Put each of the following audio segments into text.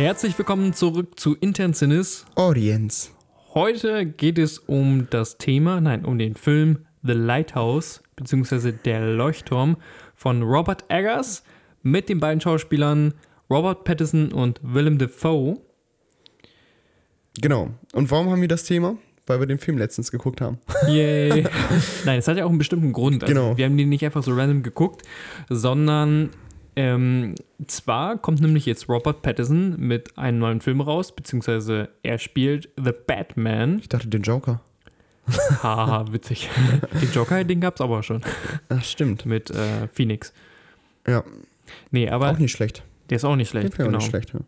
Herzlich willkommen zurück zu Intern Cinis. Audience. Heute geht es um das Thema, nein, um den Film The Lighthouse, beziehungsweise Der Leuchtturm von Robert Eggers mit den beiden Schauspielern Robert Pattinson und Willem Dafoe. Genau. Und warum haben wir das Thema? Weil wir den Film letztens geguckt haben. Yay. Nein, es hat ja auch einen bestimmten Grund. Also Genau. Wir haben den nicht einfach so random geguckt, sondern ähm, zwar kommt nämlich jetzt Robert Pattinson mit einem neuen Film raus, beziehungsweise er spielt The Batman. Ich dachte, den Joker. Haha, witzig. Den Joker, den gab es aber schon Ach, stimmt. mit äh, Phoenix. Ja, Nee, aber auch nicht schlecht. der ist auch nicht Den schlecht. Auch Genau. nicht schlecht. Ja.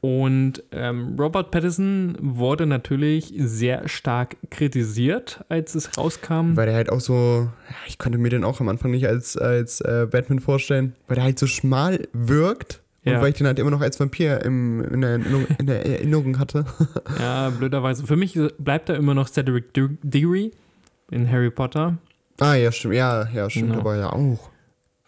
Und ähm, Robert Pattinson wurde natürlich sehr stark kritisiert, als es rauskam. Weil der halt auch so, ich konnte mir den auch am Anfang nicht als, als äh, Batman vorstellen, weil der halt so schmal wirkt. Und Ja. weil ich den halt immer noch als Vampir im, in, der Erinnerung, in der Erinnerung hatte. Ja, blöderweise. Für mich bleibt da immer noch Cedric Dig- Diggory in Harry Potter. ah, ja, stimmt. Ja, ja, stimmt. Genau. Aber ja auch.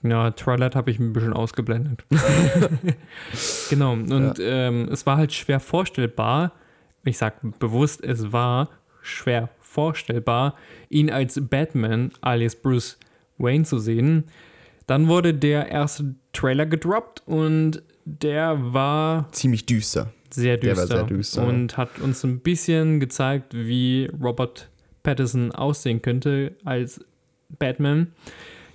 Ja, Twilight habe ich ein bisschen ausgeblendet. genau. Und ähm, es war halt schwer vorstellbar, ich sag bewusst, es war schwer vorstellbar, ihn als Batman alias Bruce Wayne zu sehen. Dann wurde der erste Trailer gedroppt und der war Ziemlich düster. sehr Der düster, war sehr düster, und hat uns ein bisschen gezeigt, wie Robert Pattinson aussehen könnte als Batman.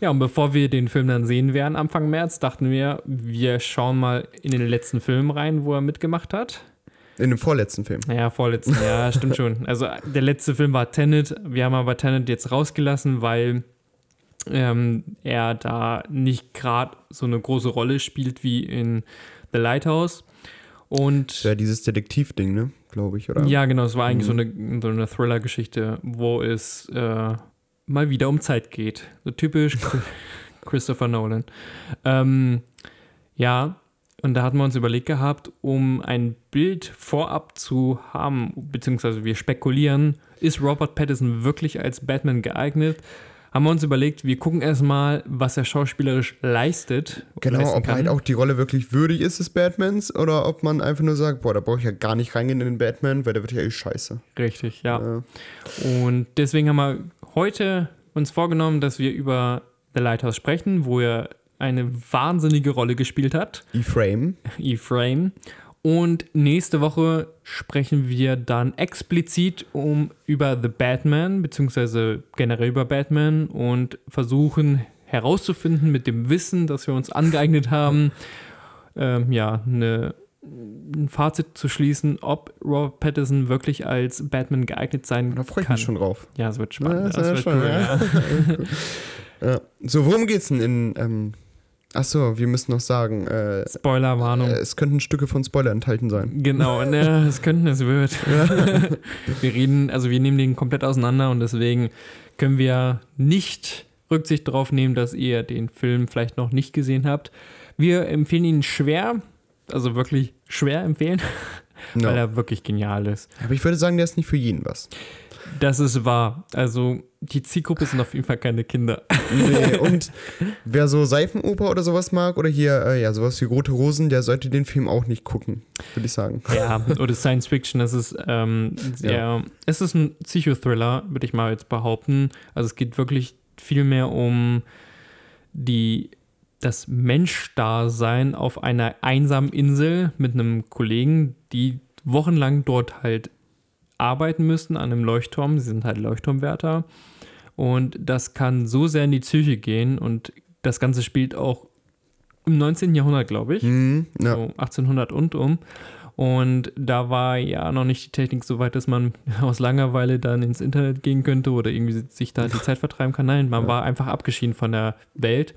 Ja, und bevor wir den Film dann sehen werden, Anfang März, dachten wir, wir schauen mal in den letzten Film rein, wo er mitgemacht hat. In dem vorletzten Film. Naja, vorletzten, ja, stimmt schon. Also der letzte Film war Tenet. Wir haben aber Tenet jetzt rausgelassen, weil ähm, er da nicht gerade so eine große Rolle spielt wie in The Lighthouse. Und Ja, dieses Detektiv-Ding, ne? Glaube ich, oder? ja, genau, es war eigentlich so eine, so eine Thriller-Geschichte, wo es äh, mal wieder um Zeit geht. So typisch Chri- Christopher Nolan. Ähm, ja, und da hatten wir uns überlegt gehabt, um ein Bild vorab zu haben, beziehungsweise wir spekulieren, ist Robert Pattinson wirklich als Batman geeignet? Haben wir uns überlegt, wir gucken erstmal, was er schauspielerisch leistet. Genau, ob halt auch die Rolle wirklich würdig ist des Batmans oder ob man einfach nur sagt, boah, da brauche ich ja gar nicht reingehen in den Batman, weil der wird ja eh scheiße. Richtig, ja. Ja. Und deswegen haben wir heute uns vorgenommen, dass wir über The Lighthouse sprechen, wo er eine wahnsinnige Rolle gespielt hat, E-Frame. E-Frame. Und nächste Woche sprechen wir dann explizit um über The Batman, beziehungsweise generell über Batman und versuchen herauszufinden mit dem Wissen, das wir uns angeeignet haben, ähm, ja, eine, ein Fazit zu schließen, ob Robert Pattinson wirklich als Batman geeignet sein Da freue ich kann. mich schon drauf. Ja, es wird spannend. Ja, das wird schön, cool, ja. Ja. So, worum geht's denn in. Ähm, Achso, wir müssen noch sagen, äh, Spoilerwarnung. äh, es könnten Stücke von Spoiler enthalten sein. Genau, ne, es könnten, es wird. wir reden, also wir nehmen den komplett auseinander und deswegen können wir nicht Rücksicht darauf nehmen, dass ihr den Film vielleicht noch nicht gesehen habt. Wir empfehlen ihn schwer, also wirklich schwer empfehlen, Ja. weil er wirklich genial ist. Aber ich würde sagen, der ist nicht für jeden was. Das ist wahr. Also die Zielgruppe sind auf jeden Fall keine Kinder. Nee, und wer so Seifenoper oder sowas mag oder hier, äh, ja, sowas wie Rote Rosen, der sollte den Film auch nicht gucken, würde ich sagen. Ja, oder Science Fiction, das ist ähm, sehr, es ist ein Psychothriller, würde ich mal jetzt behaupten. Also es geht wirklich viel mehr um die, das Menschdasein auf einer einsamen Insel mit einem Kollegen, die wochenlang dort halt arbeiten müssen an einem Leuchtturm. Sie sind halt Leuchtturmwärter. Und das kann so sehr in die Psyche gehen und das Ganze spielt auch im 19. Jahrhundert, glaube ich Hm, ja. so 1800 und um. Und da war ja noch nicht die Technik so weit, dass man aus Langeweile dann ins Internet gehen könnte oder irgendwie sich da die Zeit vertreiben kann. Nein, man Ja. war einfach abgeschieden von der Welt.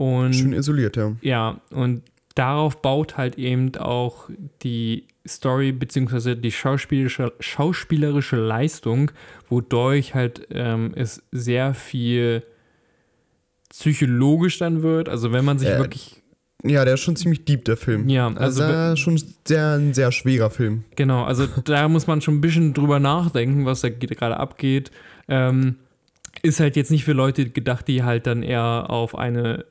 Und Schön isoliert, ja. ja, und darauf baut halt eben auch die Story beziehungsweise die schauspielerische, schauspielerische Leistung, wodurch halt ähm, es sehr viel psychologisch dann wird. Also wenn man sich Äh, wirklich Ja, der ist schon ziemlich deep, der Film. Ja, Also, also schon sehr, ein sehr schwerer Film. Genau, also da muss man schon ein bisschen drüber nachdenken, was da gerade abgeht. Ähm, ist halt jetzt nicht für Leute gedacht, die halt dann eher auf eine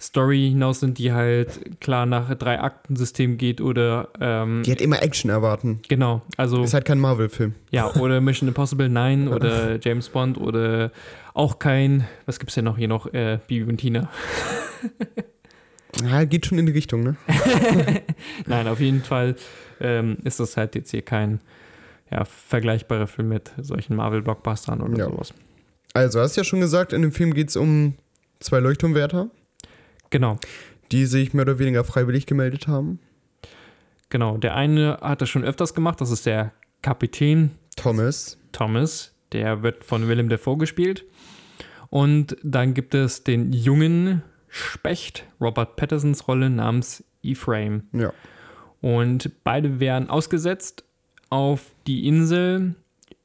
Story hinaus sind, die halt klar nach drei Akten-System geht oder ähm, Die hat immer Action erwarten. genau, also Ist halt kein Marvel-Film. ja, oder Mission Impossible 9 oder James Bond oder auch kein, was gibt's denn noch hier noch, äh, Bibi und Tina. Ja, geht schon in die Richtung, ne? Nein, auf jeden Fall ähm, ist das halt jetzt hier kein ja, vergleichbarer Film mit solchen Marvel-Blockbustern oder Ja. sowas. Also, hast ja schon gesagt, in dem Film geht es um zwei Leuchtturmwärter, Genau, die sich mehr oder weniger freiwillig gemeldet haben. genau. Der eine hat das schon öfters gemacht, das ist der Kapitän Thomas. Thomas, der wird von Willem Dafoe gespielt. Und dann gibt es den jungen Specht, Robert Pattersons Rolle namens Ephraim. Ja. Und beide werden ausgesetzt auf die Insel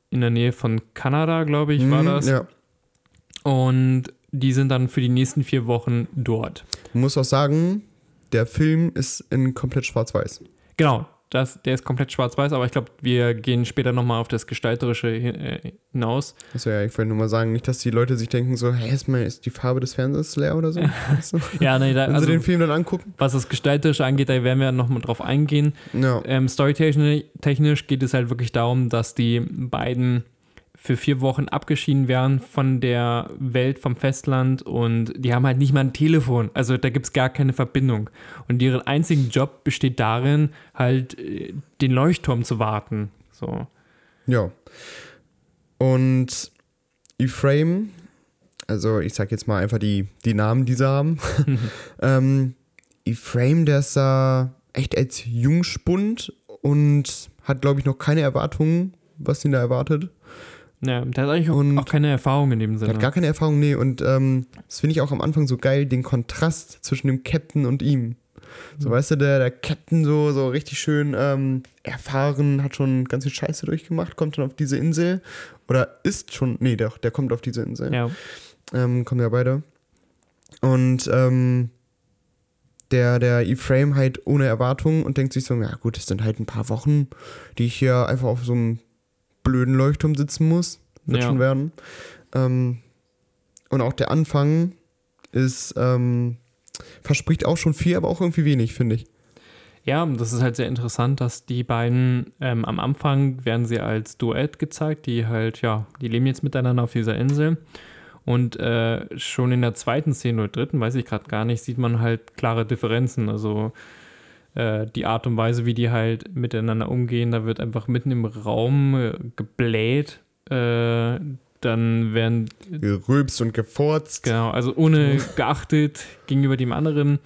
in der Nähe von Kanada, glaube ich, war Mhm, das. Ja. Und die sind dann für die nächsten vier Wochen dort. Man muss auch sagen, der Film ist in komplett schwarz-weiß. Genau, das, der ist komplett schwarz-weiß, aber ich glaube, wir gehen später nochmal auf das Gestalterische äh, hinaus. Also ja, ich wollte nur mal sagen, nicht, dass die Leute sich denken so, hä, ist, mal, ist die Farbe des Fernsehers leer oder so? Ja, nee, da, Wenn also, sie den Film dann angucken. was das Gestalterische angeht, da werden wir nochmal drauf eingehen. Ja. Ähm, Storytechnisch technisch geht es halt wirklich darum, dass die beiden für vier Wochen abgeschieden werden von der Welt, vom Festland und die haben halt nicht mal ein Telefon. Also da gibt es gar keine Verbindung. Und deren einzigen Job besteht darin, halt äh, den Leuchtturm zu warten. So. Ja. Und Ephraim, also ich sag jetzt mal einfach die, die Namen, die sie haben. ähm, Ephraim, der ist da echt als Jungspund und hat, glaube ich, noch keine Erwartungen, was ihn da erwartet. Ja, der hat eigentlich auch, Und- auch keine Erfahrung in dem Der Sinne. hat gar keine Erfahrung, nee. Und ähm, das finde ich auch am Anfang so geil, den Kontrast zwischen dem Captain und ihm. So, Mhm. weißt du, der, der Captain so, so richtig schön ähm, erfahren, hat schon ganz viel Scheiße durchgemacht, kommt dann auf diese Insel. Oder ist schon, nee, der, der kommt auf diese Insel. ja. Ähm, kommen ja beide. Und ähm, der, der Ephraim halt ohne Erwartung und denkt sich so, ja gut, es sind halt ein paar Wochen, die ich hier einfach auf so einem blöden Leuchtturm sitzen muss. Wird Ja. schon werden. Ähm, und auch der Anfang ist, ähm, verspricht auch schon viel, aber auch irgendwie wenig, finde ich. Ja, das ist halt sehr interessant, dass die beiden ähm, am Anfang werden sie als Duett gezeigt, die halt, ja, die leben jetzt miteinander auf dieser Insel. Und äh, schon in der zweiten Szene oder dritten, weiß ich gerade gar nicht, sieht man halt klare Differenzen. Also äh, die Art und Weise, wie die halt miteinander umgehen, da wird einfach mitten im Raum äh, gebläht. Äh, dann werden Gerülpst und gefurzt. Genau, also ohne geachtet gegenüber dem anderen.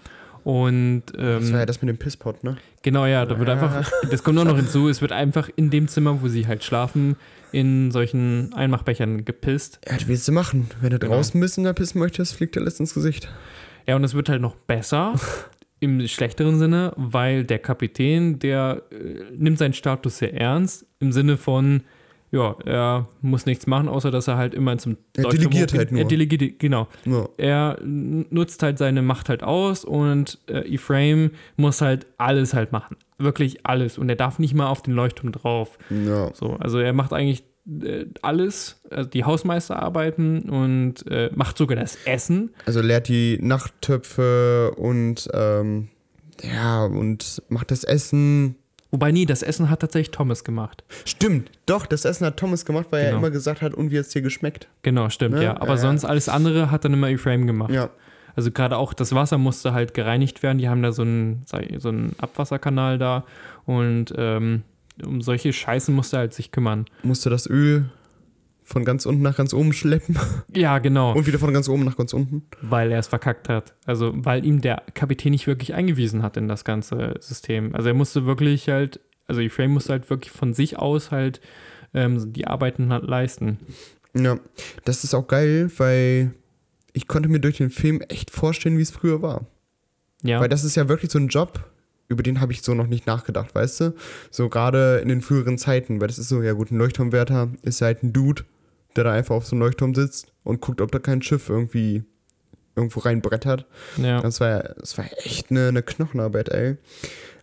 Und Das war ja ähm, das mit dem Pisspot, ne? genau, ja, da wird einfach, das kommt auch noch hinzu, es wird einfach in dem Zimmer, wo sie halt schlafen, in solchen Einmachbechern gepisst. Ja, das willst du machen. Wenn du Genau. draußen bist und da pissen möchtest, fliegt dir alles ins Gesicht. Ja, und es wird halt noch besser im schlechteren Sinne, weil der Kapitän, der äh, nimmt seinen Status sehr ernst, im Sinne von, ja, er muss nichts machen, außer dass er halt immer zum Er Leuchtturm delegiert hochgeht. halt nur. Er delegiert, genau. Ja. er nutzt halt seine Macht halt aus und äh, Ephraim muss halt alles halt machen. Wirklich alles. Und er darf nicht mal auf den Leuchtturm drauf. ja. So, also er macht eigentlich alles, also die Hausmeisterarbeiten und äh, macht sogar das Essen. Also leert die Nachttöpfe und ähm, ja, und macht das Essen. Wobei, nee, das Essen hat tatsächlich Thomas gemacht. Stimmt, doch, das Essen hat Thomas gemacht, weil er Genau. immer gesagt hat, und wie es dir geschmeckt. Genau, stimmt, Ne? ja. Aber Ja, ja. sonst alles andere hat dann immer Ephraim gemacht. Ja. Also gerade auch das Wasser musste halt gereinigt werden. Die haben da so einen, so einen Abwasserkanal da und ähm, um solche Scheißen musste er halt sich kümmern. Musste das Öl von ganz unten nach ganz oben schleppen Ja, genau. und wieder von ganz oben nach ganz unten. weil er es verkackt hat. Also weil ihm der Kapitän nicht wirklich eingewiesen hat in das ganze System. Also er musste wirklich halt, also Ephraim musste halt wirklich von sich aus halt ähm, die Arbeiten halt leisten. Ja, das ist auch geil, weil ich konnte mir durch den Film echt vorstellen, wie es früher war. Ja, Weil das ist ja wirklich so ein Job, über den habe ich so noch nicht nachgedacht, weißt du? So gerade in den früheren Zeiten, weil das ist so, ja gut, ein Leuchtturmwärter ist halt ein Dude, der da einfach auf so einem Leuchtturm sitzt und guckt, ob da kein Schiff irgendwie irgendwo reinbrettert. ja. Das war, das war echt eine, eine Knochenarbeit, ey.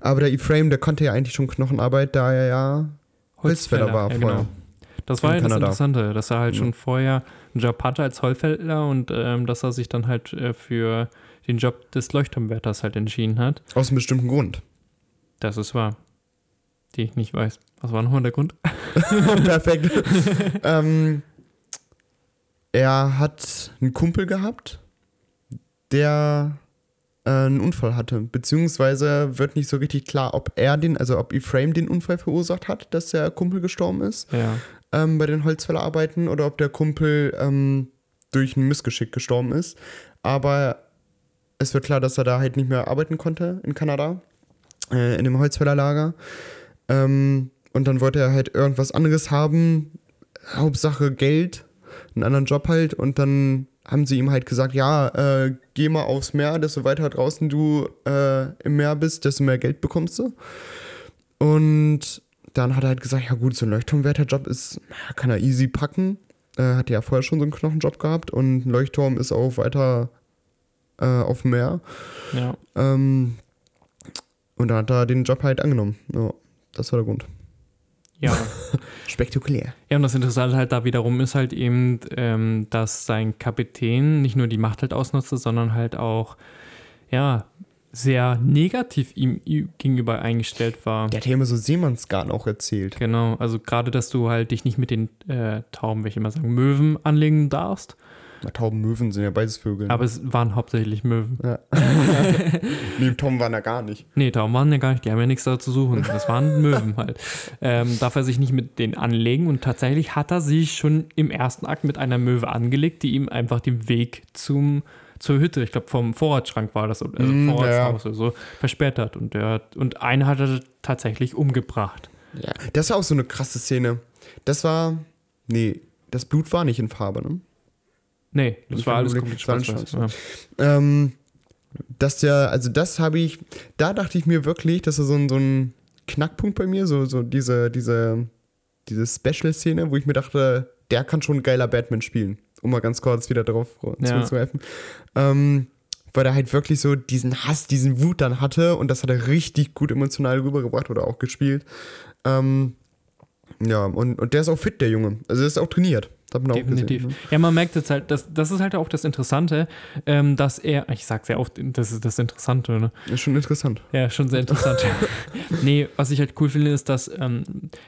Aber der Ephraim, der konnte ja eigentlich schon Knochenarbeit, da er ja Holzfäller war ja, vorher. genau. Das war ja das. Interessante, dass er halt Ja. schon vorher einen Job hatte als Holzfäller und ähm, dass er sich dann halt äh, für den Job des Leuchtturmwärters halt entschieden hat. Aus einem bestimmten Grund. Das ist wahr. Die ich nicht weiß. Was war nochmal der Grund? Perfekt. ähm, er hat einen Kumpel gehabt, der äh, einen Unfall hatte. Beziehungsweise wird nicht so richtig klar, ob er den, also ob Ephraim den Unfall verursacht hat, dass der Kumpel gestorben ist Ja. ähm, bei den Holzfällerarbeiten oder ob der Kumpel ähm, durch ein Missgeschick gestorben ist. Aber es wird klar, dass er da halt nicht mehr arbeiten konnte in Kanada, äh, in dem Holzfällerlager. Ähm, und dann wollte er halt irgendwas anderes haben, Hauptsache Geld, einen anderen Job halt. Und dann haben sie ihm halt gesagt, ja, äh, geh mal aufs Meer, desto weiter draußen du äh, im Meer bist, desto mehr Geld bekommst du. Und dann hat er halt gesagt, ja gut, so ein Leuchtturmwärterjob ist, kann er easy packen. Äh, hatte ja vorher schon so einen Knochenjob gehabt und ein Leuchtturm ist auch weiter äh, auf dem Meer. Ja. Ähm, und dann hat er den Job halt angenommen. Ja, das war der Grund. Ja. Spektakulär. Ja, und das Interessante halt da wiederum ist halt eben, ähm, dass sein Kapitän nicht nur die Macht halt ausnutzte, sondern halt auch, ja, sehr negativ ihm gegenüber eingestellt war. Der hat ja immer so Seemannsgarn auch erzählt. Genau, also gerade, dass du halt dich nicht mit den äh, Tauben, welche immer sagen, Möwen anlegen darfst, Na, Tauben, Möwen sind ja beides Vögel. aber es waren hauptsächlich Möwen. ja. Neben Tom waren er gar nicht. Nee, Tauben waren ja gar nicht, die haben ja nichts da zu suchen. Das waren Möwen halt. Ähm, darf er sich nicht mit denen anlegen und tatsächlich hat er sich schon im ersten Akt mit einer Möwe angelegt, die ihm einfach den Weg zum, zur Hütte, ich glaube vom Vorratsschrank war das, also Mm, Vorratshaus oder so, versperrt hat. Und, der, und einen hat er tatsächlich umgebracht. Ja. Das war auch so eine krasse Szene. Das war. Nee, das Blut war nicht in Farbe, ne? Nee, das war alles komplett das war schwarz. alles Ja. Ähm, dass der, also das habe ich, da dachte ich mir wirklich, das ist so ein, so ein Knackpunkt bei mir, so, so diese, diese, diese Special-Szene, wo ich mir dachte, der kann schon ein geiler Batman spielen. Um mal ganz kurz wieder darauf Ja. zurückzuhelfen. Ähm, weil er halt wirklich so diesen Hass, diesen Wut dann hatte und das hat er richtig gut emotional rübergebracht oder auch gespielt. Ähm, ja, und, und der ist auch fit, der Junge. Also der ist auch trainiert. Hat man auch Definitiv. gesehen. Ne? Ja, man merkt jetzt halt, das, das ist halt auch das Interessante, ähm, dass er, ich sag's ja oft, das ist das Interessante, ne? Ist schon interessant. Ja, schon sehr interessant. nee, was ich halt cool finde, ist, dass ähm,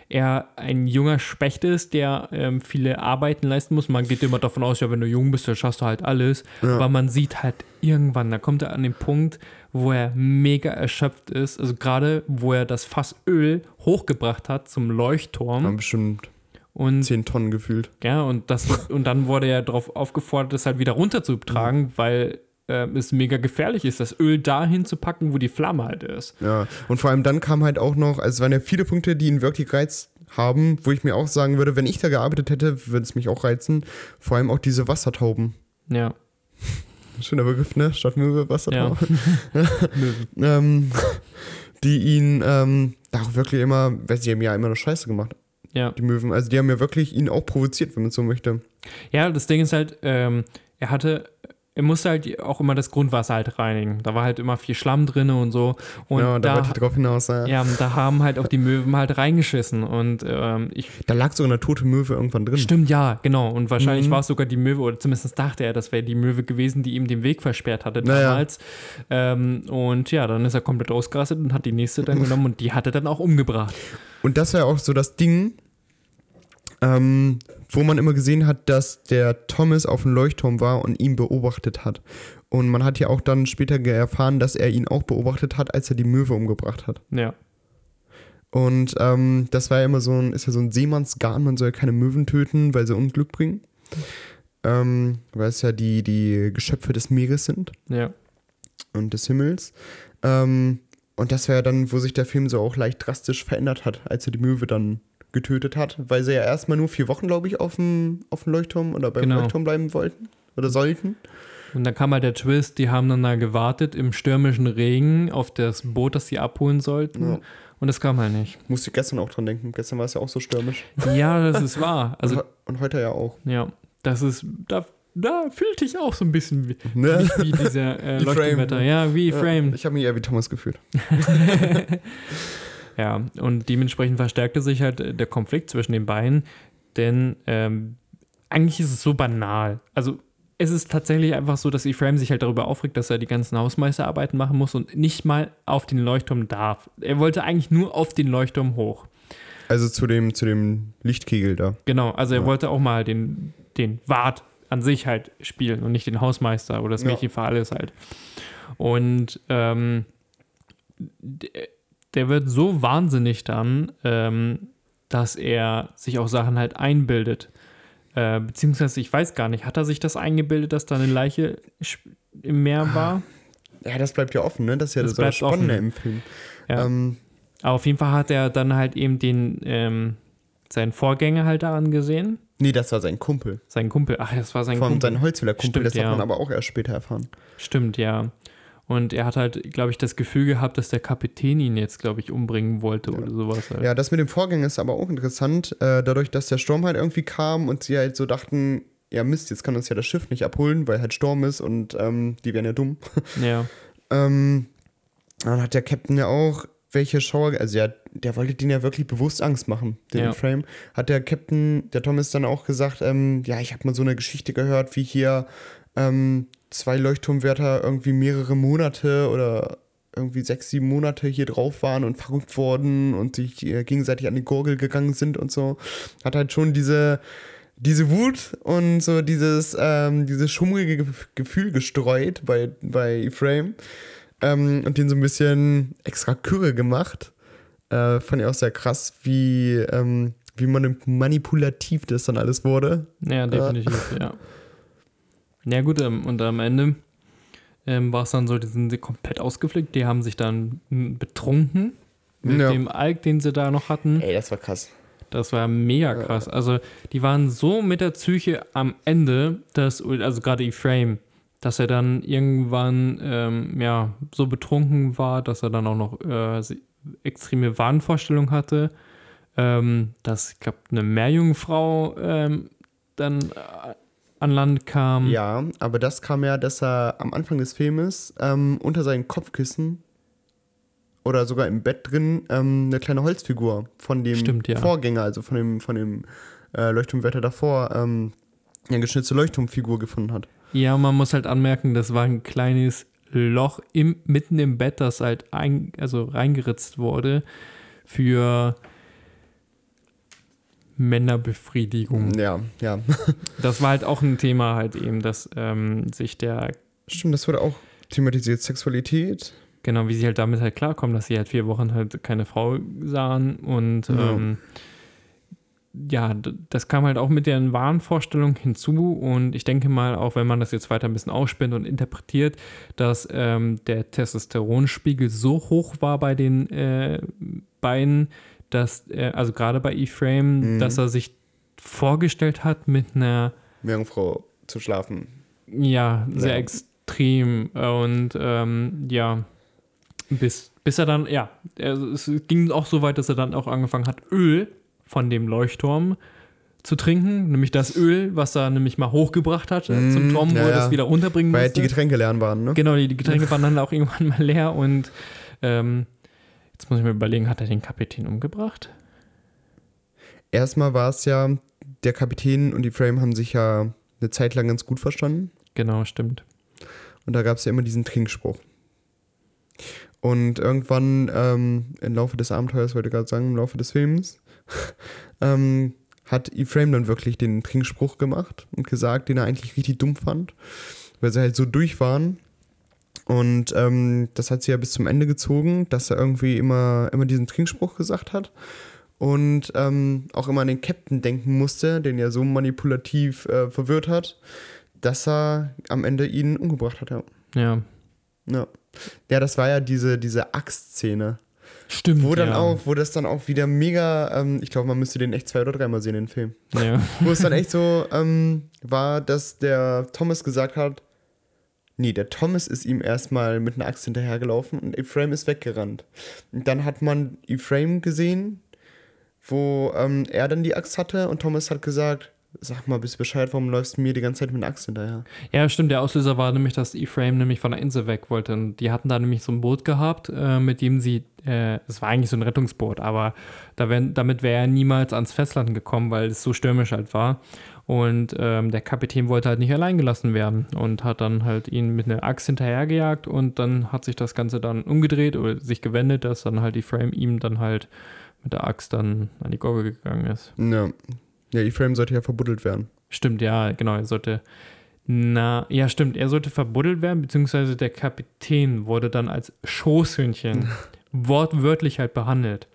er ein junger Specht ist, der ähm, viele Arbeiten leisten muss. Man geht immer davon aus, ja, wenn du jung bist, dann schaffst du halt alles. Ja. Aber man sieht halt irgendwann, da kommt er an den Punkt, wo er mega erschöpft ist. Also gerade, wo er das Fass Öl hochgebracht hat zum Leuchtturm. Haben bestimmt Und 10 Tonnen gefühlt. ja, und, das, und dann wurde er darauf aufgefordert, das halt wieder runterzutragen, weil äh, es mega gefährlich ist, das Öl dahin zu packen, wo die Flamme halt ist. Ja, und vor allem dann kam halt auch noch, also es waren ja viele Punkte, die ihn wirklich reizt haben, wo ich mir auch sagen würde, wenn ich da gearbeitet hätte, würde es mich auch reizen. Vor allem auch diese Wassertauben. Ja. Schöner Begriff, ne? Statt Möwe, Wassertauben. Möwen. ähm, die ihn ähm, da auch wirklich immer, weil sie haben ja immer noch Scheiße gemacht, Ja. die Möwen. Also die haben ja wirklich ihn auch provoziert, wenn man so möchte. ja, das Ding ist halt, ähm, er hatte, er musste halt auch immer das Grundwasser halt reinigen. Da war halt immer viel Schlamm drin und so. Und ja, da, da, wollte ich drauf hinaus. Ja. ja, da haben halt auch die Möwen halt reingeschissen. Und ähm, ich Da lag so eine tote Möwe irgendwann drin. Stimmt, ja, genau. Und wahrscheinlich Mhm. war es sogar die Möwe, oder zumindest dachte er, das wäre die Möwe gewesen, die ihm den Weg versperrt hatte Naja. damals. Ähm, und ja, dann ist er komplett ausgerastet und hat die nächste dann genommen und die hat er dann auch umgebracht. Und das war ja auch so das Ding, ähm, wo man immer gesehen hat, dass der Thomas auf dem Leuchtturm war und ihn beobachtet hat. Und man hat ja auch dann später erfahren, dass er ihn auch beobachtet hat, als er die Möwe umgebracht hat. Ja, Und ähm, das war ja immer so ein, ist ja so ein Seemannsgarn, man soll ja keine Möwen töten, weil sie Unglück bringen. Ähm, weil es ja die, die Geschöpfe des Meeres sind ja, und des Himmels. Ähm, und das war ja dann, wo sich der Film so auch leicht drastisch verändert hat, als er die Möwe dann getötet hat, weil sie ja erstmal nur vier Wochen, glaube ich, auf dem, auf dem Leuchtturm oder beim Genau. Leuchtturm bleiben wollten oder sollten. Und dann kam halt der Twist, die haben dann da gewartet im stürmischen Regen auf das Boot, das sie abholen sollten. Ja. Und das kam halt nicht. Musste ich gestern auch dran denken. Gestern war es ja auch so stürmisch. Ja, das ist wahr. Also, und, he- und heute ja auch. ja, das ist, da, da fühlte ich auch so ein bisschen wie, Ne? wie, wie dieser äh, Leuchtturmwetter. Frame. Ja, wie Ja, Frame. ich habe mich eher wie Thomas gefühlt. Ja, und dementsprechend verstärkte sich halt äh, der Konflikt zwischen den beiden. Denn ähm, eigentlich ist es so banal. Also es ist tatsächlich einfach so, dass Ephraim sich halt darüber aufregt, dass er die ganzen Hausmeisterarbeiten machen muss und nicht mal auf den Leuchtturm darf. Er wollte eigentlich nur auf den Leuchtturm hoch. Also zu dem, zu dem Lichtkegel da. Genau, also er ja. wollte auch mal den, den Wart an sich halt spielen und nicht den Hausmeister oder das Mädchen ja. für alles halt. Und ähm, der wird so wahnsinnig dann, ähm, dass er sich auch Sachen halt einbildet. Äh, beziehungsweise, ich weiß gar nicht, hat er sich das eingebildet, dass da eine Leiche im Meer war? Ja, das bleibt ja offen, ne? Das ist ja das, das Spannende offen. im Film. Ja. Ähm, Aber auf jeden Fall hat er dann halt eben den, ähm, seinen Vorgänger halt daran gesehen. Nee, das war sein Kumpel. Sein Kumpel, ach, das war sein Von Kumpel. Sein Holzfäller-Kumpel, das ja. hat man aber auch erst später erfahren. Stimmt, ja. Und er hat halt, glaube ich, das Gefühl gehabt, dass der Kapitän ihn jetzt, glaube ich, umbringen wollte ja. oder sowas. Halt. Ja, das mit dem Vorgänger ist aber auch interessant. Äh, dadurch, dass der Sturm halt irgendwie kam und sie halt so dachten, ja Mist, jetzt kann uns ja das Schiff nicht abholen, weil halt Sturm ist und ähm, die wären ja dumm. Ja. ähm, dann hat der Captain ja auch welche Schauer, also ja, der wollte den ja wirklich bewusst Angst machen, den ja. Frame. Hat der Captain, der Thomas dann auch gesagt, ähm, ja, ich habe mal so eine Geschichte gehört, wie hier ähm, zwei Leuchtturmwärter irgendwie mehrere Monate oder irgendwie sechs, sieben Monate hier drauf waren und verrückt wurden und sich äh, gegenseitig an die Gurgel gegangen sind und so. Hat halt schon diese, diese Wut und so dieses, ähm, dieses schummelige Gefühl gestreut bei, bei Ephraim ähm, und den so ein bisschen extra Kürre gemacht. Äh, fand ich auch sehr krass, wie, ähm, wie manipulativ das dann alles wurde. Ja, definitiv, ja. Ja, gut, ähm, und am Ende ähm, war es dann so, die sind komplett ausgeflickt. Die haben sich dann betrunken mit ja. dem Alk, den sie da noch hatten. Ey, das war krass. Das war mega krass. Also, die waren so mit der Psyche am Ende, dass, also gerade Ephraim, dass er dann irgendwann ähm, ja, so betrunken war, dass er dann auch noch äh, extreme Wahnvorstellungen hatte. Ähm, dass, ich glaube, eine Meerjungfrau ähm, dann äh, an Land kam. Ja, aber das kam ja, dass er am Anfang des Filmes ähm, unter seinen Kopfkissen oder sogar im Bett drin ähm, eine kleine Holzfigur von dem Stimmt, ja. Vorgänger, also von dem, von dem äh, Leuchtturmwärter davor, ähm, eine geschnitzte Leuchtturmfigur gefunden hat. Ja, man muss halt anmerken, das war ein kleines Loch im, mitten im Bett, das halt ein, also reingeritzt wurde für Männerbefriedigung. Ja, ja. das war halt auch ein Thema halt eben, dass ähm, sich der... Stimmt, das wurde auch thematisiert, Sexualität. Genau, wie sie halt damit halt klarkommen, dass sie halt vier Wochen halt keine Frau sahen und ja. Ähm, ja, das kam halt auch mit deren Wahnvorstellung hinzu und ich denke mal, auch wenn man das jetzt weiter ein bisschen ausspinnt und interpretiert, dass ähm, der Testosteronspiegel so hoch war bei den äh, beiden, dass, er, also gerade bei Ephraim, mhm. dass er sich vorgestellt hat, mit einer Meerjungfrau zu schlafen. Ja, sehr ja. extrem. Und ähm, ja, bis, bis er dann, ja, es ging auch so weit, dass er dann auch angefangen hat, Öl von dem Leuchtturm zu trinken, nämlich das Öl, was er nämlich mal hochgebracht hatte mm, zum Turm, wo ja, er das wieder runterbringen Weil musste. Weil die Getränke leer waren, ne? Genau, die, die Getränke waren dann auch irgendwann mal leer und ähm, Jetzt muss ich mir überlegen, hat er den Kapitän umgebracht? Erstmal war es ja, der Kapitän und die Frame haben sich ja eine Zeit lang ganz gut verstanden. Genau, stimmt. Und da gab es ja immer diesen Trinkspruch. Und irgendwann ähm, im Laufe des Abenteuers, wollte ich gerade sagen, im Laufe des Films, ähm, hat Ephraim dann wirklich den Trinkspruch gemacht und gesagt, den er eigentlich richtig dumm fand, weil sie halt so durch waren und ähm, das hat sie ja bis zum Ende gezogen, dass er irgendwie immer, immer diesen Trinkspruch gesagt hat. Und ähm, auch immer an den Captain denken musste, den er so manipulativ äh, verwirrt hat, dass er am Ende ihn umgebracht hat. Ja. Ja. Ja, ja das war ja diese, diese Axt-Szene. Stimmt. Wo dann ja. auch, wo das dann auch wieder mega, ähm, ich glaube, man müsste den echt zwei oder dreimal sehen, den Film. Ja. Wo es dann echt so ähm, war, dass der Thomas gesagt hat, Nee, der Thomas ist ihm erstmal mit einer Axt hinterhergelaufen und Ephraim ist weggerannt. Und dann hat man Ephraim gesehen, wo ähm, er dann die Axt hatte und Thomas hat gesagt, sag mal, bist du Bescheid, warum läufst du mir die ganze Zeit mit einer Axt hinterher? Ja, stimmt. Der Auslöser war nämlich, dass Ephraim nämlich von der Insel weg wollte. Und die hatten da nämlich so ein Boot gehabt, äh, mit dem sie, äh, es war eigentlich so ein Rettungsboot, aber da wär, damit wäre er niemals ans Festland gekommen, weil es so stürmisch halt war. Und ähm, der Kapitän wollte halt nicht allein gelassen werden und hat dann halt ihn mit einer Axt hinterhergejagt und dann hat sich das Ganze dann umgedreht oder sich gewendet, dass dann halt Ephraim ihm dann halt mit der Axt dann an die Gurgel gegangen ist. Ja. Ja, Ephraim sollte ja verbuddelt werden. Stimmt, ja, genau, er sollte. Na, ja, stimmt, er sollte verbuddelt werden, beziehungsweise der Kapitän wurde dann als Schoßhündchen wortwörtlich halt behandelt.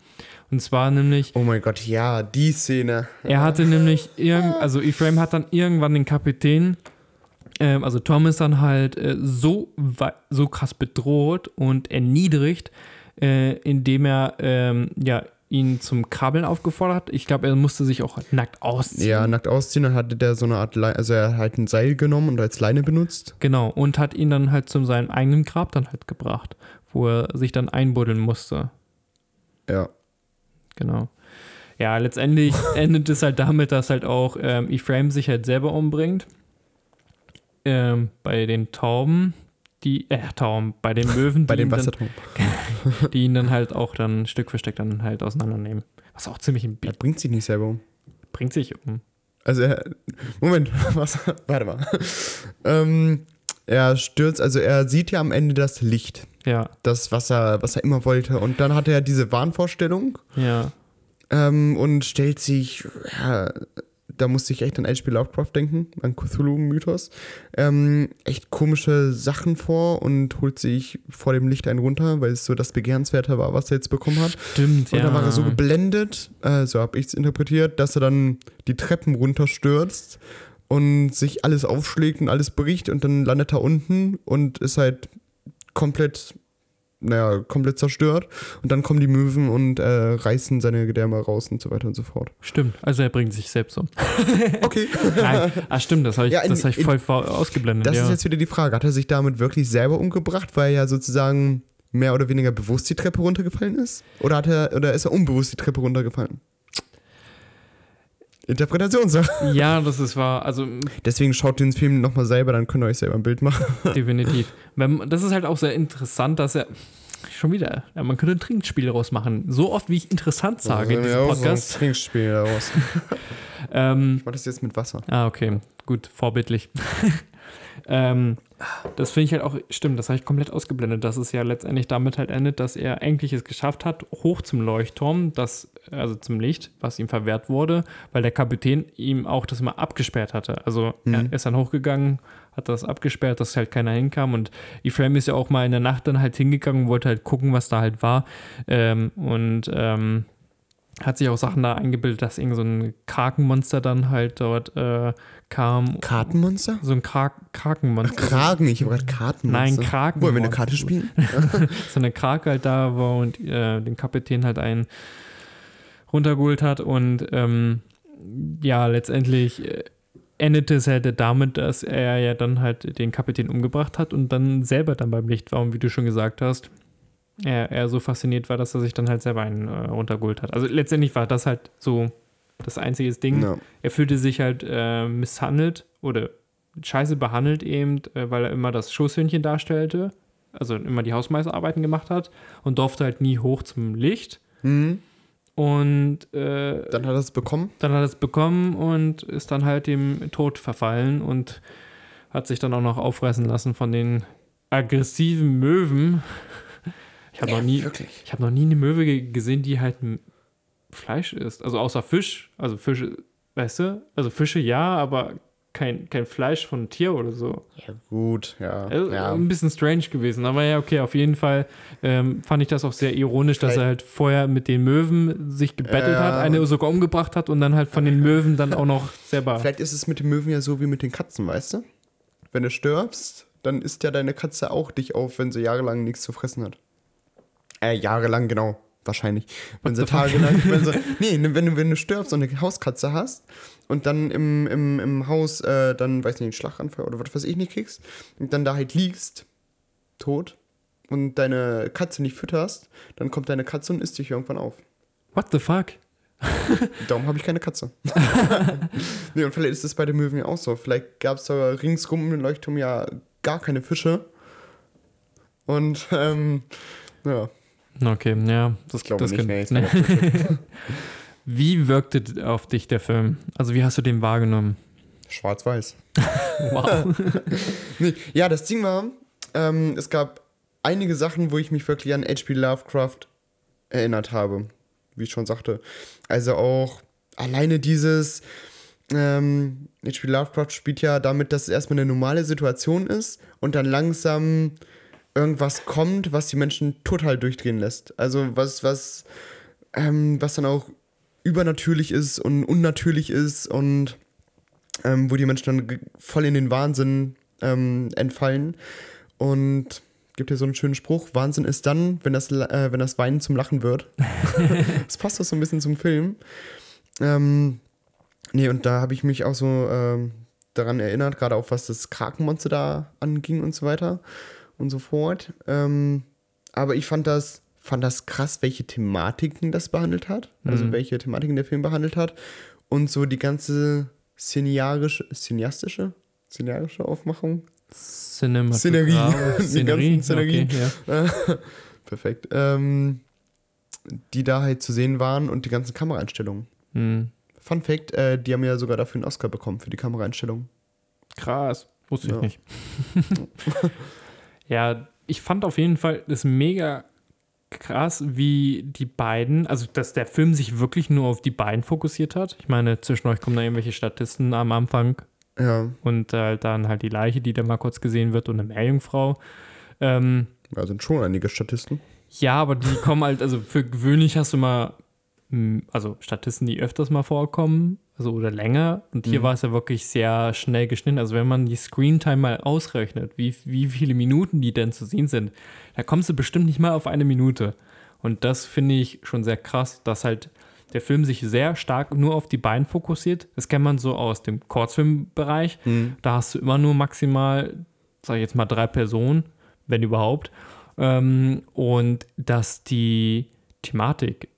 Und zwar nämlich. Oh mein Gott, ja, die Szene. Er hatte nämlich irgend, also Ephraim hat dann irgendwann den Kapitän, ähm, also Tom ist dann halt äh, so, so krass bedroht und erniedrigt, äh, indem er ähm, ja ihn zum Krabbeln aufgefordert hat. Ich glaube, er musste sich auch nackt ausziehen. Ja, nackt ausziehen. Dann hatte der so eine Art, Leine, also er hat halt ein Seil genommen und als Leine benutzt. Genau, und hat ihn dann halt zu seinem eigenen Grab dann halt gebracht, wo er sich dann einbuddeln musste. Ja. Genau. Ja, letztendlich endet es halt damit, dass halt auch ähm, Ephraim sich halt selber umbringt. Ähm, bei den Tauben, die, äh, Tauben, bei den Möwen, bei den ihn dann- Wassertauben. die ihn dann halt auch dann Stück für Stück dann halt auseinandernehmen. Was auch ziemlich ein Er Beat bringt sich nicht selber um. bringt sich um. Also er, Moment, was? Warte mal. ähm, er stürzt, also er sieht ja am Ende das Licht, Ja, das, was er, was er immer wollte. Und dann hat er diese Wahnvorstellung ja, ähm, und stellt sich, ja, da musste ich echt an H.P. Lovecraft denken, an Cthulhu-Mythos, ähm, echt komische Sachen vor und holt sich vor dem Licht einen runter, weil es so das Begehrenswerte war, was er jetzt bekommen hat. stimmt, Und ja. dann war er so geblendet, äh, so habe ich es interpretiert, dass er dann die Treppen runterstürzt und sich alles aufschlägt und alles bricht und dann landet er unten und ist halt komplett, naja, komplett zerstört. Und dann kommen die Möwen und äh, reißen seine Gedärme raus und so weiter und so fort. Stimmt, also er bringt sich selbst um. Okay. Nein, ah, stimmt, das habe ich, Ja, in- das hab ich voll ausgeblendet. Das ja. ist jetzt wieder die Frage. Hat er sich damit wirklich selber umgebracht, weil er ja sozusagen mehr oder weniger bewusst die Treppe runtergefallen ist? Oder, hat er, oder ist er unbewusst die Treppe runtergefallen? Interpretationssache. ja, das ist wahr. Also Deswegen schaut den Film nochmal selber, dann könnt ihr euch selber ein Bild machen. definitiv. Das ist halt auch sehr interessant, dass er schon wieder, ja, man könnte ein Trinkspiel daraus machen. So oft, wie ich interessant sage in diesem Podcast. So ein Trinkspiel daraus. Ähm, Ich mach das jetzt mit Wasser. Ah, okay. Gut, vorbildlich. ähm, das finde ich halt auch, stimmt, das habe ich komplett ausgeblendet, dass es ja letztendlich damit halt endet, dass er eigentlich es geschafft hat, hoch zum Leuchtturm, das, also zum Licht, was ihm verwehrt wurde, weil der Kapitän ihm auch das mal abgesperrt hatte. Also er Mhm. ist dann hochgegangen, hat das abgesperrt, dass halt keiner hinkam und Ephraim ist ja auch mal in der Nacht dann halt hingegangen und wollte halt gucken, was da halt war. Ähm, und ähm, hat sich auch Sachen da eingebildet, dass irgend so ein Krakenmonster dann halt dort äh, kam. Kartenmonster? So ein Krak Krakenmonster. Kragen, ich habe gerade Kartenmonster. Nein, Kraken. Wollen wir eine Karte spielen? so eine Krake halt da war und äh, den Kapitän halt einen runtergeholt hat und ähm, ja, letztendlich äh, endete es halt damit, dass er ja dann halt den Kapitän umgebracht hat und dann selber dann beim Licht war und wie du schon gesagt hast, er, er so fasziniert war, dass er sich dann halt selber einen äh, runtergeholt hat. Also letztendlich war das halt so das einzige Ding. Ja. Er fühlte sich halt äh, misshandelt oder scheiße behandelt eben, äh, weil er immer das Schoßhündchen darstellte, also immer die Hausmeisterarbeiten gemacht hat und durfte halt nie hoch zum Licht. Mhm. Und äh, Dann hat er es bekommen. dann hat er es bekommen und ist dann halt dem Tod verfallen und hat sich dann auch noch auffressen lassen von den aggressiven Möwen. Ich habe noch nie, Wirklich. ich habe noch nie eine Möwe ge- gesehen, die halt Fleisch isst. Also außer Fisch. Also Fische, weißt du? Also Fische ja, aber kein, kein Fleisch von Tier oder so. Ja, gut, ja. Also ja. Ein bisschen strange gewesen. Aber ja, okay, auf jeden Fall ähm, fand ich das auch sehr ironisch, dass er halt vorher mit den Möwen sich gebettelt Ja. hat, eine sogar umgebracht hat und dann halt von den Möwen dann auch noch selber. Vielleicht ist es mit den Möwen ja so wie mit den Katzen, weißt du? Wenn du stirbst, dann isst ja deine Katze auch dich auf, wenn sie jahrelang nichts zu fressen hat. Äh, jahrelang, genau. Wahrscheinlich. Wenn sie tagelang. wenn sie, nee, ne, wenn du, wenn du stirbst und eine Hauskatze hast und dann im, im, im Haus äh, dann, weiß nicht, einen Schlaganfall oder was weiß ich nicht kriegst und dann da halt liegst, tot, und deine Katze nicht fütterst, dann kommt deine Katze und isst dich irgendwann auf. What the fuck? Darum habe ich keine Katze. nee, und vielleicht ist es bei den Möwen ja auch so. Vielleicht gab es da ringsrum um den Leuchtturm ja gar keine Fische. Und, ähm, ja. Okay, ja. Das glaube ich nicht. kann- Nee, Wie wirkte auf dich der Film? Also wie hast du den wahrgenommen? Schwarz-Weiß. Wow. Nee, ja, das Ding war, ähm, es gab einige Sachen, wo ich mich wirklich an H.P. Lovecraft erinnert habe, wie ich schon sagte. Also auch alleine dieses, ähm, H.P. Lovecraft spielt ja damit, dass es erstmal eine normale Situation ist und dann langsam irgendwas kommt, was die Menschen total durchdrehen lässt. Also was, was, ähm, was dann auch übernatürlich ist und unnatürlich ist und ähm, wo die Menschen dann voll in den Wahnsinn ähm, entfallen. Und gibt ja so einen schönen Spruch: Wahnsinn ist dann, wenn das, äh, wenn das Weinen zum Lachen wird. das passt doch so ein bisschen zum Film. Ähm, nee, und da habe ich mich auch so ähm, daran erinnert, gerade auch was das Krakenmonster da anging und so weiter und so fort. Ähm, aber ich fand das, fand das krass, welche Thematiken das behandelt hat. Also Mhm. welche Thematiken der Film behandelt hat. Und so die ganze cinearische, cineastische, cinearische Aufmachung. Cinematograph, Szenerie. Die Szenerie. ganzen Szenerien. Okay, ja. Perfekt. Ähm, die da halt zu sehen waren und die ganzen Kameraeinstellungen. Hm. Fun Fact, äh, die haben ja sogar dafür einen Oscar bekommen für die Kameraeinstellungen. Krass, wusste ich Ja. nicht. ja, ich fand auf jeden Fall das mega krass, wie die beiden, also dass der Film sich wirklich nur auf die beiden fokussiert hat. Ich meine, zwischen euch kommen da irgendwelche Statisten am Anfang Ja, und äh, dann halt die Leiche, die da mal kurz gesehen wird und eine Meerjungfrau. Ähm, da sind schon einige Statisten. ja, aber die kommen halt, also für gewöhnlich hast du mal, also Statisten, die öfters mal vorkommen, also oder länger. Und hier Mhm. war es ja wirklich sehr schnell geschnitten. Also wenn man die Screentime mal ausrechnet, wie, wie viele Minuten die denn zu sehen sind, da kommst du bestimmt nicht mal auf eine Minute. Und das finde ich schon sehr krass, dass halt der Film sich sehr stark nur auf die beiden fokussiert. Das kennt man so aus dem Kurzfilmbereich. Da hast du immer nur maximal, sag ich jetzt mal, drei Personen, wenn überhaupt. Ähm, und dass die Thematik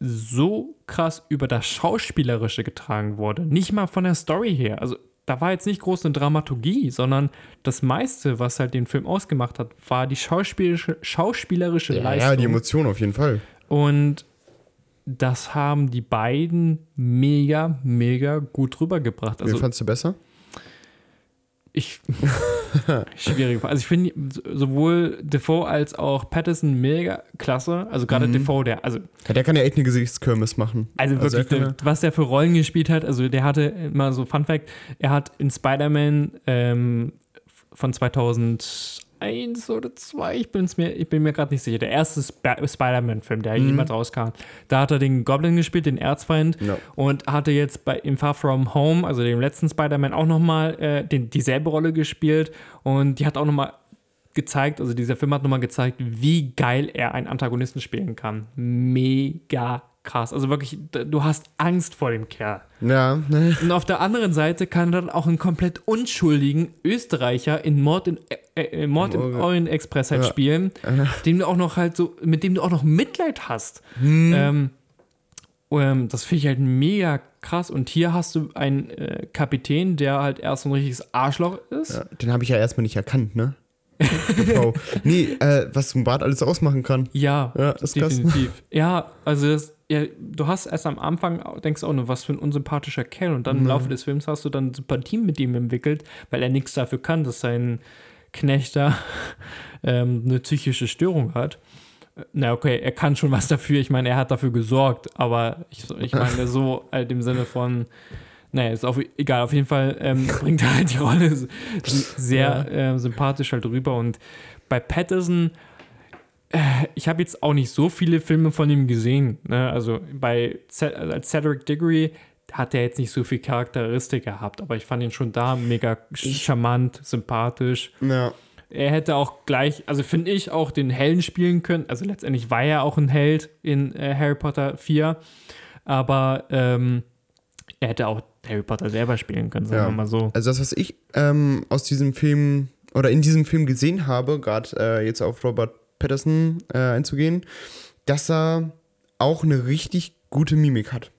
so krass über das Schauspielerische getragen wurde. Nicht mal von der Story her. Also da war jetzt nicht groß eine Dramaturgie, sondern das meiste, was halt den Film ausgemacht hat, war die schauspielerische, schauspielerische Ja, Leistung. ja, die Emotion auf jeden Fall. Und das haben die beiden mega, mega gut rübergebracht. Wie Also fandst du besser? Ich schwierig. Also ich finde sowohl Defoe als auch Patterson mega klasse. Also gerade Mhm. Defoe, der, also, Ja, der kann ja echt eine Gesichtskirmes machen. also er wirklich, der, was der für Rollen gespielt hat, also der hatte immer so Fun Fact, er hat in Spider-Man ähm, von 2001 oder 2, ich, bin's mir, ich bin mir gerade nicht sicher, der erste Sp Spider-Man-Film, der Mhm. jemals rauskam, da hat er den Goblin gespielt, den Erzfeind, Ja. und hatte jetzt bei im Far From Home, also dem letzten Spider-Man, auch nochmal äh, den- dieselbe Rolle gespielt und die hat auch nochmal gezeigt, also dieser Film hat nochmal gezeigt, wie geil er einen Antagonisten spielen kann. Mega krass. Also wirklich, du hast Angst vor dem Kerl. Ja, ne? Und auf der anderen Seite kann er dann auch einen komplett unschuldigen Österreicher in Mord, in, äh, äh, Mord im Orient. Express halt Ja. spielen, dem du auch noch halt so, mit dem du auch noch Mitleid hast. Hm. Ähm, ähm, das finde ich halt mega krass. Und hier hast du einen äh, Kapitän, der halt erst so ein richtiges Arschloch ist. ja, den habe ich ja erstmal nicht erkannt, ne? Frau. nee, äh, was ein Bart alles ausmachen kann. Ja, Ja, das ist krass. definitiv. Ja, also das, ja, du hast erst am Anfang, denkst auch nur, was für ein unsympathischer Kerl. Und dann im Mhm. Laufe des Films hast du dann Sympathie mit ihm entwickelt, weil er nichts dafür kann, dass sein Knecht da ähm, eine psychische Störung hat. Na, okay, er kann schon was dafür. Ich meine, er hat dafür gesorgt, aber ich, ich meine so halt im Sinne von, naja, ist auch egal. Auf jeden Fall ähm, bringt er halt die Rolle sehr äh, sympathisch halt rüber. Und bei Patterson, äh, ich habe jetzt auch nicht so viele Filme von ihm gesehen. Ne? Also bei Ce- als Cedric Diggory hat er jetzt nicht so viel Charakteristik gehabt, aber ich fand ihn schon da mega charmant, sympathisch. Ja. Er hätte auch gleich, also finde ich, auch den Helden spielen können. Also letztendlich war er auch ein Held in äh, Harry Potter 4. Aber ähm, er hätte auch Harry Potter selber spielen können, sagen Ja. wir mal so. Also das, was ich ähm, aus diesem Film oder in diesem Film gesehen habe, gerade äh, jetzt auf Robert Patterson äh, einzugehen, dass er auch eine richtig gute Mimik hat.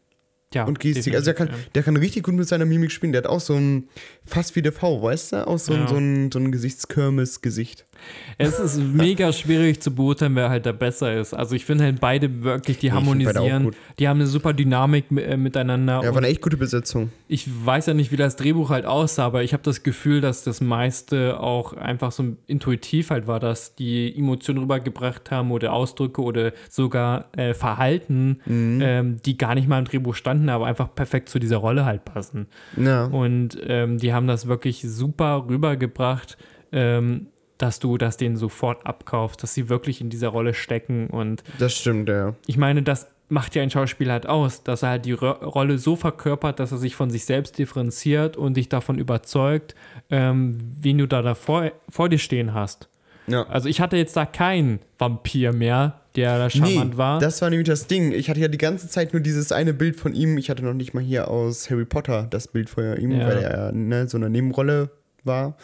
Ja, und Gestik. Also der kann, definitiv, der kann richtig gut mit seiner Mimik spielen. Der hat auch so ein, fast wie der V, weißt du? Auch so, ein, Ja. so ein, so ein Gesichtskirmes-Gesicht. Es ist mega schwierig zu beurteilen, wer halt da besser ist. Also ich finde halt beide wirklich, die ich harmonisieren. Die haben eine super Dynamik äh, miteinander. Ja, war eine echt gute Besetzung. ich weiß ja nicht, wie das Drehbuch halt aussah, aber ich habe das Gefühl, dass das meiste auch einfach so intuitiv halt war, dass die Emotionen rübergebracht haben oder Ausdrücke oder sogar äh, Verhalten, Mhm. ähm, die gar nicht mal im Drehbuch standen, aber einfach perfekt zu dieser Rolle halt passen. Ja. Und ähm, die haben das wirklich super rübergebracht, ähm, dass du das denen sofort abkaufst, dass sie wirklich in dieser Rolle stecken. Und Das stimmt, ja. ich meine, das macht ja ein Schauspieler halt aus, dass er halt die Ro Rolle so verkörpert, dass er sich von sich selbst differenziert und dich davon überzeugt, ähm, wen du da davor, vor dir stehen hast. Ja. Also ich hatte jetzt da keinen Vampir mehr, der da charmant war. das war nämlich das Ding. Ich hatte ja die ganze Zeit nur dieses eine Bild von ihm. Ich hatte noch nicht mal hier aus Harry Potter das Bild von ihm, Ja. weil er ne, so eine Nebenrolle war.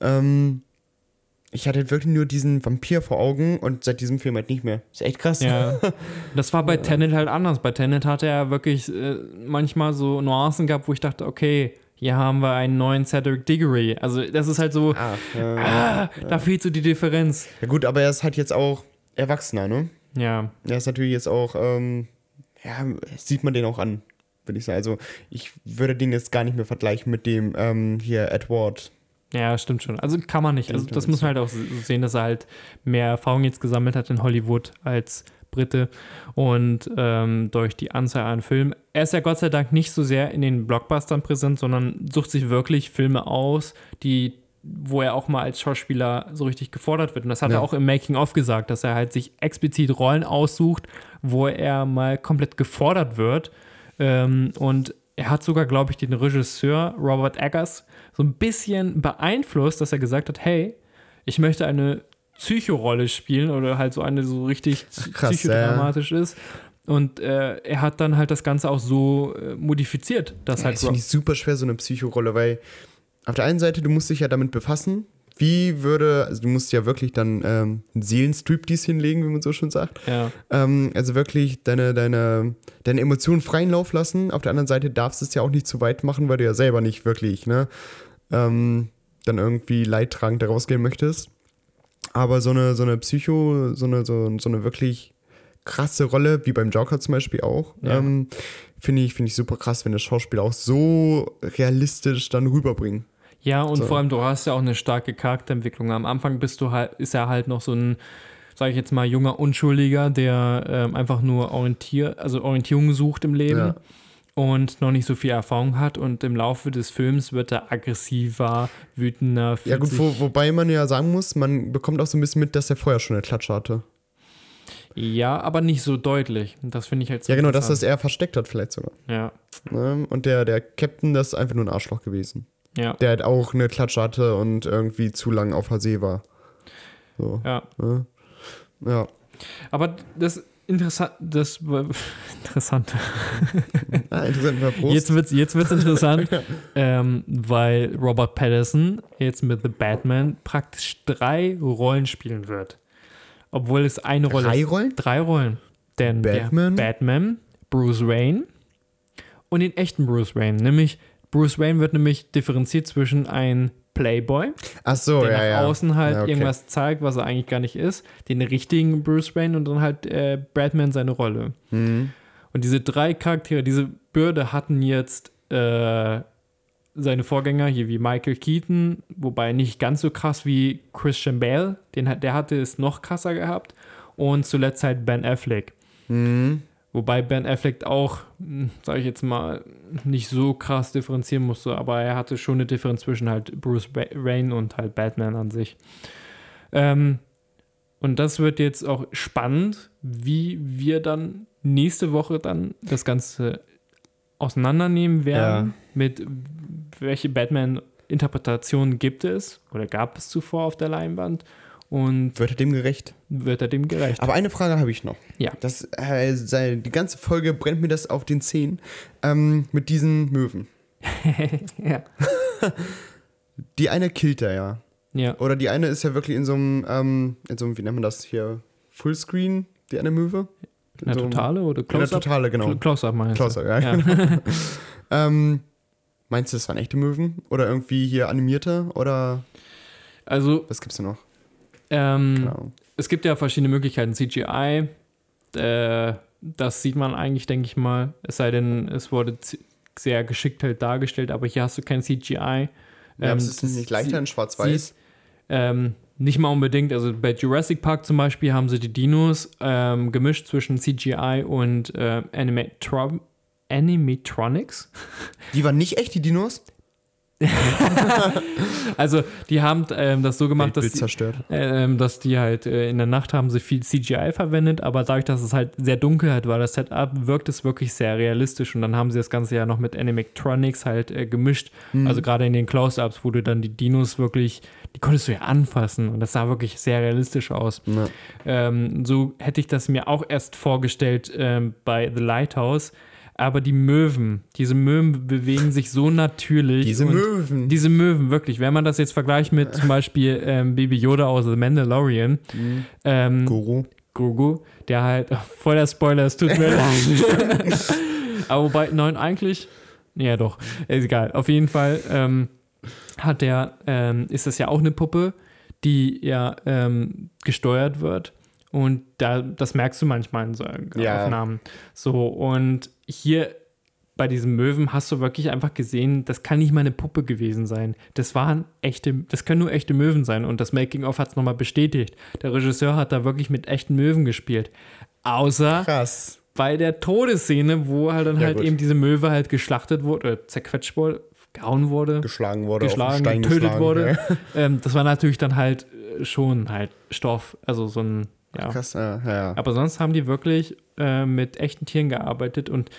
Ähm, ich hatte halt wirklich nur diesen Vampir vor Augen und seit diesem Film halt nicht mehr. Ist echt krass. Ja, das war bei Tenet halt anders. Bei Tenet hatte er wirklich äh, manchmal so Nuancen gehabt, wo ich dachte, okay, hier haben wir einen neuen Cedric Diggory. Also das ist halt so, Ach, ja. ah, da fehlt so die Differenz. ja gut, aber er ist halt jetzt auch Erwachsener, ne? Ja, Er ist natürlich jetzt auch, ähm, ja, sieht man den auch an, würde ich sagen. Also ich würde den jetzt gar nicht mehr vergleichen mit dem ähm, hier Edward. ja, stimmt schon. Also kann man nicht. Also das muss man halt auch so sehen, dass er halt mehr Erfahrung jetzt gesammelt hat in Hollywood als Brite und ähm, durch die Anzahl an Filmen. Er ist ja Gott sei Dank nicht so sehr in den Blockbustern präsent, sondern sucht sich wirklich Filme aus, die wo er auch mal als Schauspieler so richtig gefordert wird. Und das hat Ja. er auch im Making-of gesagt, dass er halt sich explizit Rollen aussucht, wo er mal komplett gefordert wird. Ähm, und er hat sogar, glaube ich, den Regisseur Robert Eggers so ein bisschen beeinflusst, dass er gesagt hat, hey, ich möchte eine Psychorolle spielen oder halt so eine so richtig Krass, psychodramatisch ist. Und äh, er hat dann halt das Ganze auch so äh, modifiziert, dass Ja, halt das finde ich super schwer, so eine Psychorolle, weil auf der einen Seite, du musst dich ja damit befassen, wie würde, also du musst ja wirklich dann ähm, einen Seelenstriptease hinlegen, wie man so schon sagt. ja, Ähm, also wirklich deine, deine, deine Emotionen freien Lauf lassen. Auf der anderen Seite darfst du es ja auch nicht zu weit machen, weil du ja selber nicht wirklich, ne, ähm, dann irgendwie leidtragend da rausgehen möchtest. Aber so eine, so eine Psycho, so eine, so, so eine wirklich krasse Rolle, wie beim Joker zum Beispiel auch, Ja. ähm, finde ich, finde ich super krass, wenn das Schauspiel auch so realistisch dann rüberbringen. Ja, und So. vor allem, du hast ja auch eine starke Charakterentwicklung. Am Anfang bist du halt, ist er halt noch so ein, sage ich jetzt mal, junger Unschuldiger, der ähm, einfach nur Orientier, also Orientierung sucht im Leben Ja. und noch nicht so viel Erfahrung hat. Und im Laufe des Films wird er aggressiver, wütender. Ja gut, wo, wobei man ja sagen muss, man bekommt auch so ein bisschen mit, dass er vorher schon eine Klatsche hatte. ja, aber nicht so deutlich. Das finde ich halt so Ja genau, dass das interessant. er versteckt hat vielleicht sogar. Ja, Ne? Und der, der Captain, das ist einfach nur ein Arschloch gewesen. Ja, Der halt auch eine Klatsche hatte und irgendwie zu lang auf der See war. So, ja. ne? Ja. Aber das interessant, das interessant. Ah, interessant, war Prost. Jetzt wird's, jetzt wird's interessant, ähm, weil Robert Pattinson jetzt mit The Batman praktisch drei Rollen spielen wird. Obwohl es eine Rolle Drei ist. Rollen? Drei Rollen. Denn Batman? Batman, Bruce Wayne und den echten Bruce Wayne. Nämlich, Bruce Wayne wird nämlich differenziert zwischen ein Playboy, Ach so, der ja, nach ja. außen halt Ja, okay. irgendwas zeigt, was er eigentlich gar nicht ist, den richtigen Bruce Wayne und dann halt äh, Batman seine Rolle. Mhm. Und diese drei Charaktere, diese Bürde hatten jetzt äh, seine Vorgänger hier wie Michael Keaton, wobei nicht ganz so krass wie Christian Bale, den, hat- der hatte es noch krasser gehabt. Und zuletzt halt Ben Affleck. Mhm. Wobei Ben Affleck auch, sage ich jetzt mal, nicht so krass differenzieren musste, aber er hatte schon eine Differenz zwischen halt Bruce Wayne und halt Batman an sich. Ähm, und das wird jetzt auch spannend, wie wir dann nächste Woche dann das Ganze auseinandernehmen werden, Ja. mit welche Batman-Interpretationen gibt es oder gab es zuvor auf der Leinwand und Wird er dem gerecht? wird er dem gerecht? Aber eine Frage habe ich noch. Ja. Das, äh, die ganze Folge brennt mir das auf den Zehen ähm, mit diesen Möwen. ja. Die eine killt er ja. ja. Oder die eine ist ja wirklich in so einem, ähm, in so einem, wie nennt man das hier, Fullscreen, die eine Möwe? In der So- Totale oder In der Close-Up? Totale, genau. Close-Up meinst Close-Up, du? ja. Ja. Ähm, meinst du, das waren echte Möwen? Oder irgendwie hier animierte? Oder Also, was gibt's denn noch? Ähm, Ahnung. es gibt ja verschiedene Möglichkeiten. CGI, äh, das sieht man eigentlich, denke ich mal. Es sei denn, es wurde sehr geschickt halt dargestellt, aber hier hast du kein CGI. Ja, Ähm, aber es ist das nicht leichter in Schwarz-Weiß. Ähm, nicht mal unbedingt. Also bei Jurassic Park zum Beispiel haben sie die Dinos ähm, gemischt zwischen CGI und äh, Animatro Animatronics. Die waren nicht echt, die Dinos? Also die haben ähm, das so gemacht, dass die, ähm, dass die halt äh, in der Nacht haben sie viel CGI verwendet, aber dadurch, dass es halt sehr dunkel halt war, das Setup, wirkt es wirklich sehr realistisch und dann haben sie das Ganze ja noch mit Animatronics halt äh, gemischt. Mhm. Also gerade in den Close-Ups, wo du dann die Dinos wirklich, die konntest du ja anfassen und das sah wirklich sehr realistisch aus. Ja. Ähm, so hätte ich das mir auch erst vorgestellt ähm, bei The Lighthouse. Aber die Möwen, diese Möwen bewegen sich so natürlich. Diese Möwen. Diese Möwen, wirklich. Wenn man das jetzt vergleicht mit zum Beispiel ähm, Baby Yoda aus The Mandalorian, Mhm. ähm, Guru. Grogu, der halt, voll der Spoiler, es tut mir leid. Aber wobei, nein, eigentlich, ja doch, ist egal. Auf jeden Fall ähm, hat der, ähm, ist das ja auch eine Puppe, die ja ähm, gesteuert wird. Und da, das merkst du manchmal in so Ja. Aufnahmen. So, und hier bei diesem Möwen hast du wirklich einfach gesehen, das kann nicht mal eine Puppe gewesen sein. Das waren echte, das können nur echte Möwen sein. Und das Making-of hat es nochmal bestätigt. Der Regisseur hat da wirklich mit echten Möwen gespielt. Außer Krass. bei der Todesszene, wo halt dann Ja, halt gut. eben diese Möwe halt geschlachtet wurde, oder zerquetscht wurde, gehauen wurde, Geschlagen wurde. geschlagen, getötet geschlagen, wurde. Ja. ähm, das war natürlich dann halt äh, schon halt Stoff, also so ein, ja. Krass, ja, ja. Aber sonst haben die wirklich äh, mit echten Tieren gearbeitet und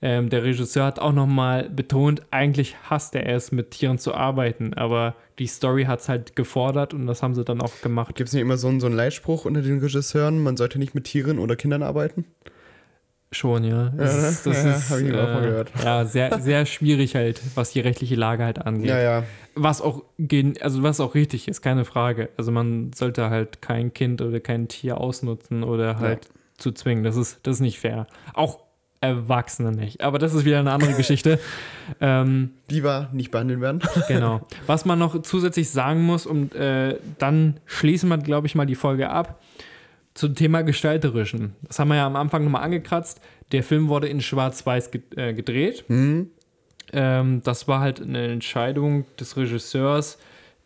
ähm, der Regisseur hat auch nochmal betont, eigentlich hasst er es, mit Tieren zu arbeiten, aber die Story hat es halt gefordert und das haben sie dann auch gemacht. Gibt es nicht immer so einen, so einen Leitspruch unter den Regisseuren, man sollte nicht mit Tieren oder Kindern arbeiten? Schon, ja. Das Ja, das ja, ist, hab ich auch mal gehört. Ja, sehr, sehr schwierig halt, was die rechtliche Lage halt angeht. Ja, ja. Was auch, gen- also was auch richtig ist, keine Frage. Also man sollte halt kein Kind oder kein Tier ausnutzen oder halt zu zwingen. Das ist, das ist nicht fair. Auch Erwachsene nicht. Aber das ist wieder eine andere Geschichte. Ähm, Lieber nicht behandeln werden. genau. Was man noch zusätzlich sagen muss, und äh, dann schließen wir, glaube ich, mal die Folge ab. Zum Thema Gestalterischen. Das haben wir ja am Anfang nochmal angekratzt. Der Film wurde in Schwarz-Weiß äh, gedreht. Hm? Ähm, das war halt eine Entscheidung des Regisseurs,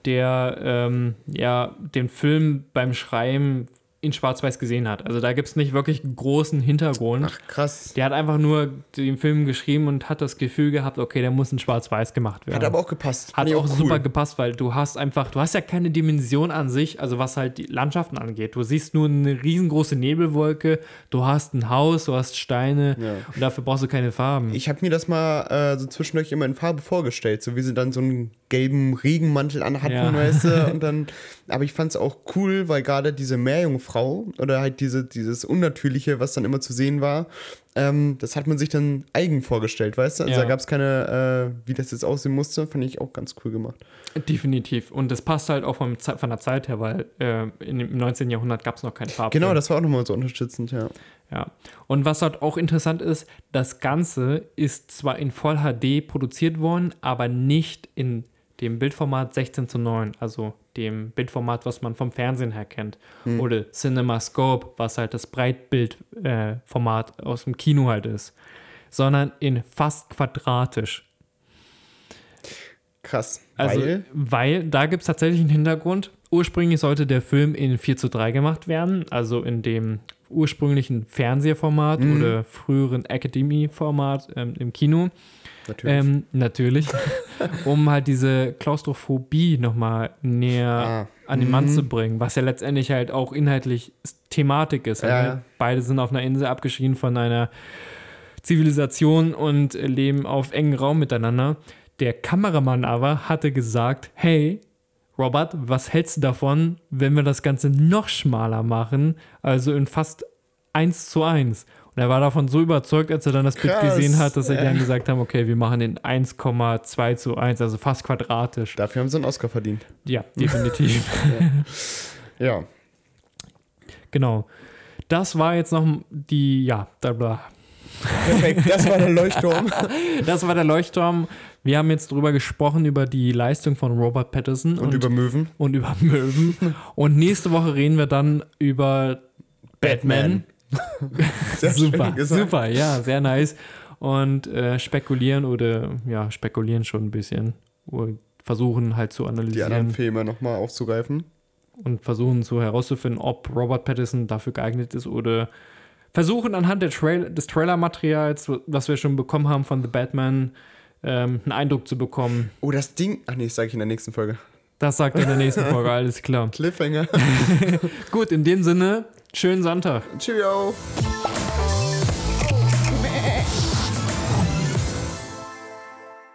der ähm, ja den Film beim Schreiben in Schwarz-Weiß gesehen hat. Also da gibt es nicht wirklich großen Hintergrund. Ach, krass. Der hat einfach nur den Film geschrieben und hat das Gefühl gehabt, okay, der muss in Schwarz-Weiß gemacht werden. Hat aber auch gepasst. Hat Fand ich auch cool. super gepasst, weil du hast einfach, du hast ja keine Dimension an sich, also was halt die Landschaften angeht. Du siehst nur eine riesengroße Nebelwolke, du hast ein Haus, du hast Steine Ja. und dafür brauchst du keine Farben. Ich habe mir das mal äh, so zwischendurch immer in Farbe vorgestellt, so wie sie dann so einen gelben Regenmantel anhatten, Ja. weißt du, und dann, aber ich fand es auch cool, weil gerade diese Meerjungfrau oder halt diese, dieses Unnatürliche, was dann immer zu sehen war, ähm, das hat man sich dann eigen vorgestellt, weißt du, also Ja. da gab es keine, äh, wie das jetzt aussehen musste, fand ich auch ganz cool gemacht. Definitiv. Und das passt halt auch vom, von der Zeit her, weil äh, im 19. Jahrhundert gab es noch keinen Farbfilm. Genau, das war auch nochmal so unterstützend, ja. Ja. Und was halt auch interessant ist, das Ganze ist zwar in Voll HD produziert worden, aber nicht in dem Bildformat 16 zu 9, also dem Bildformat, was man vom Fernsehen her kennt. Oder CinemaScope, was halt das Breitbildformat äh, aus dem Kino halt ist. Sondern in fast quadratisch. Krass. Also, weil, weil da gibt es tatsächlich einen Hintergrund. Ursprünglich sollte der Film in 4 zu 3 gemacht werden, also in dem ursprünglichen Fernsehformat Mhm. oder früheren Academy-Format ähm, im Kino. Natürlich. Ähm, natürlich. um halt diese Klaustrophobie nochmal näher Ah, an den Mann mhm. zu bringen, was ja letztendlich halt auch inhaltlich Thematik ist. Ja, Also. Beide sind auf einer Insel abgeschieden von einer Zivilisation und leben auf engem Raum miteinander. Der Kameramann aber hatte gesagt, hey, Robert, was hältst du davon, wenn wir das Ganze noch schmaler machen, also in fast 1 zu 1? Und er war davon so überzeugt, als er dann das Bild Krass, gesehen hat, dass er ja. dann gesagt haben, okay, wir machen in 1,2 zu 1, also fast quadratisch. dafür haben sie einen Oscar verdient. Ja, definitiv. Ja. Genau. das war jetzt noch die, ja, da, bla. Perfekt, das war der Leuchtturm. Das war der Leuchtturm. Wir haben jetzt drüber gesprochen, über die Leistung von Robert Pattinson Und, über Möwen. und über Möwen. Und nächste Woche reden wir dann über Batman. Schön super, super, ja, sehr nice. Und äh, spekulieren oder ja, spekulieren schon ein bisschen. Und versuchen halt zu Die anderen analysieren Filme nochmal aufzugreifen. und versuchen so herauszufinden, ob Robert Pattinson dafür geeignet ist oder versuchen anhand der Trail des Trailer-Materials, was wir schon bekommen haben von The Batman, ähm, einen Eindruck zu bekommen. Oh, das Ding. Ach nee, das sage ich in der nächsten Folge. Das sagt er in der nächsten Folge, alles klar. Cliffhanger. Gut, in dem Sinne, schönen Sonntag. Cheerio.